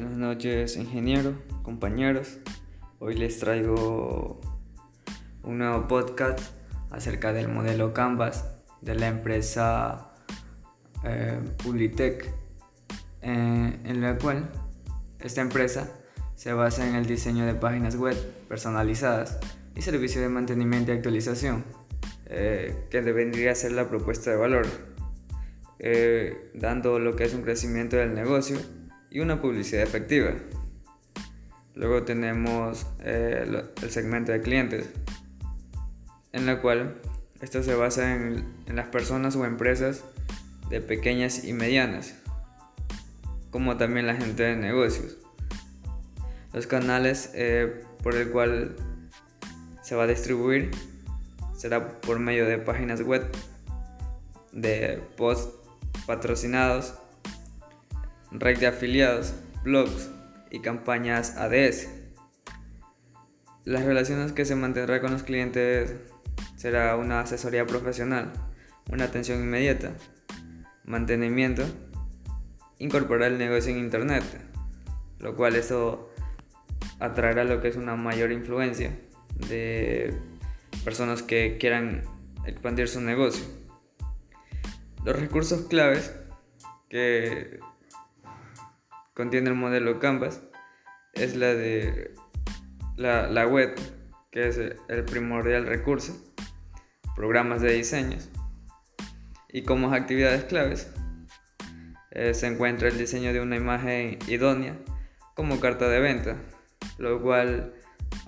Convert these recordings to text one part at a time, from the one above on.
Buenas noches, ingeniero, compañeros. Hoy les traigo un nuevo podcast acerca del modelo Canvas de la empresa eh, Publitech, eh, en la cual esta empresa se basa en el diseño de páginas web personalizadas y servicio de mantenimiento y actualización, eh, que debería ser la propuesta de valor, dando lo que es un crecimiento del negocio y una publicidad efectiva. Luego tenemos eh, el segmento de clientes, en la cual esto se basa en, las personas o empresas de pequeñas y medianas, como también la gente de negocios. Los canales eh, por el cual se va a distribuir será por medio de páginas web, de posts patrocinados, red de afiliados, blogs y campañas ADS. Las relaciones que se mantendrá con los clientes será una asesoría profesional, una atención inmediata, mantenimiento, incorporar el negocio en internet, lo cual eso atraerá lo que es una mayor influencia de personas que quieran expandir su negocio. Los recursos claves que contiene el modelo Canvas es la de la, web, que es el primordial recurso, programas de diseños y como actividades claves eh, se encuentra el diseño de una imagen idónea como carta de venta, lo cual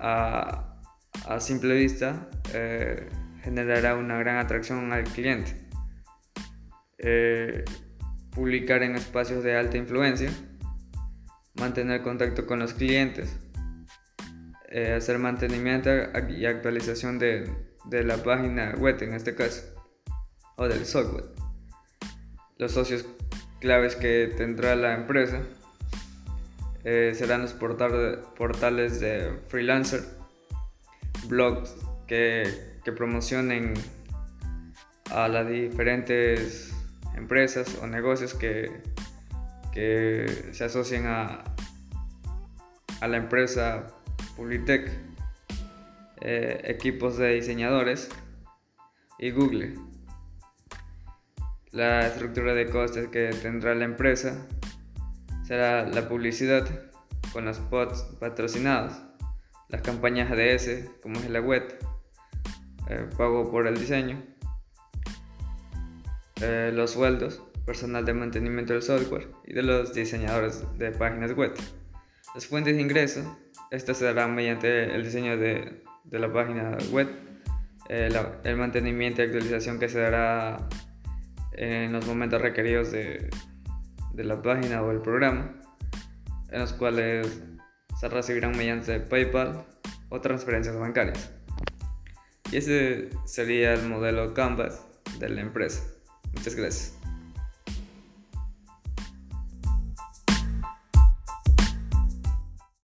a, simple vista eh, generará una gran atracción al cliente. Eh, publicar en espacios de alta influencia mantener contacto con los clientes, eh, hacer mantenimiento y actualización de, la página web en este caso, o del software. Los socios claves que tendrá la empresa eh, serán los portales de freelancer, blogs que, que promocionen a las diferentes empresas o negocios que, que se asocian a, a la empresa Publitech, eh, equipos de diseñadores y Google. La estructura de costes que tendrá la empresa será la publicidad con los spots patrocinados, las campañas ADS como es la web, eh, pago por el diseño, eh, los sueldos, personal de mantenimiento del software y de los diseñadores de páginas web. Las fuentes de ingreso, estas se darán mediante el diseño de, de la página web, eh, el mantenimiento y actualización que se dará en los momentos requeridos de, de la página o el programa, en los cuales se recibirán mediante PayPal o transferencias bancarias. Y ese sería el modelo Canvas de la empresa. Muchas gracias.